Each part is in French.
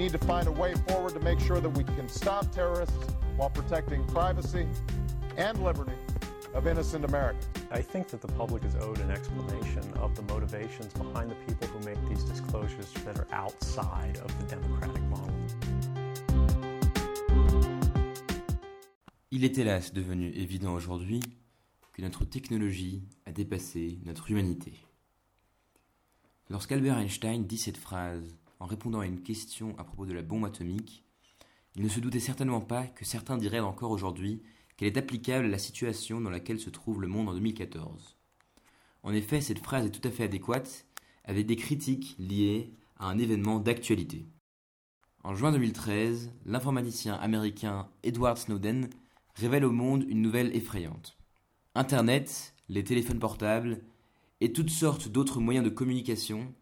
need to find a way forward to make sure that we can stop terrorists while protecting privacy and liberty of innocent Americans. I think that the public is owed an explanation of the motivations behind the people who make these disclosures that are outside of the democratic model. Il est hélas devenu évident aujourd'hui que notre technologie a dépassé notre humanité. Lorsqu'Albert Einstein dit cette phrase en répondant à une question à propos de la bombe atomique, il ne se doutait certainement pas que certains diraient encore aujourd'hui qu'elle est applicable à la situation dans laquelle se trouve le monde en 2014. En effet, cette phrase est tout à fait adéquate avec des critiques liées à un événement d'actualité. En juin 2013, l'informaticien américain Edward Snowden révèle au monde une nouvelle effrayante. Internet, les téléphones portables et toutes sortes d'autres moyens de communication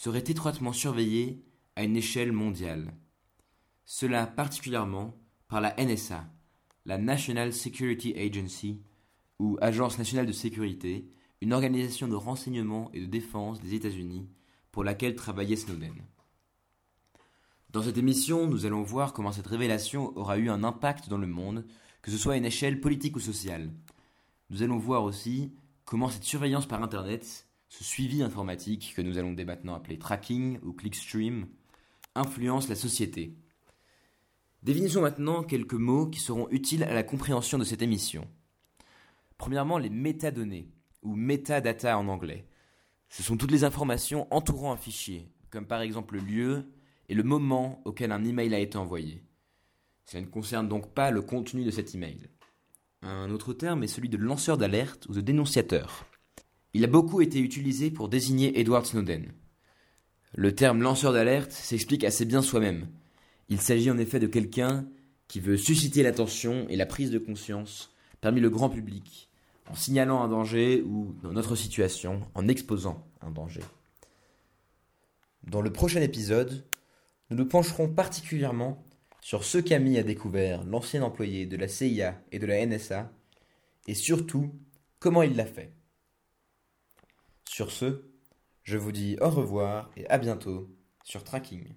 seraient étroitement surveillés à une échelle mondiale. Cela particulièrement par la NSA, la National Security Agency, ou Agence nationale de sécurité, une organisation de renseignement et de défense des États-Unis pour laquelle travaillait Snowden. Dans cette émission, nous allons voir comment cette révélation aura eu un impact dans le monde, que ce soit à une échelle politique ou sociale. Nous allons voir aussi comment cette surveillance par Internet, ce suivi informatique que nous allons dès maintenant appeler tracking ou clickstream, influence la société. Définissons maintenant quelques mots qui seront utiles à la compréhension de cette émission. Premièrement, les métadonnées, ou metadata en anglais. Ce sont toutes les informations entourant un fichier, comme par exemple le lieu et le moment auquel un email a été envoyé. Cela ne concerne donc pas le contenu de cet email. Un autre terme est celui de lanceur d'alerte ou de dénonciateur. Il a beaucoup été utilisé pour désigner Edward Snowden. Le terme lanceur d'alerte s'explique assez bien soi-même. Il s'agit en effet de quelqu'un qui veut susciter l'attention et la prise de conscience parmi le grand public, en signalant un danger ou, dans notre situation, en exposant un danger. Dans le prochain épisode, nous nous pencherons particulièrement sur ce qu'a mis à découvert l'ancien employé de la CIA et de la NSA, et surtout comment il l'a fait. Sur ce, je vous dis au revoir et à bientôt sur Tracking.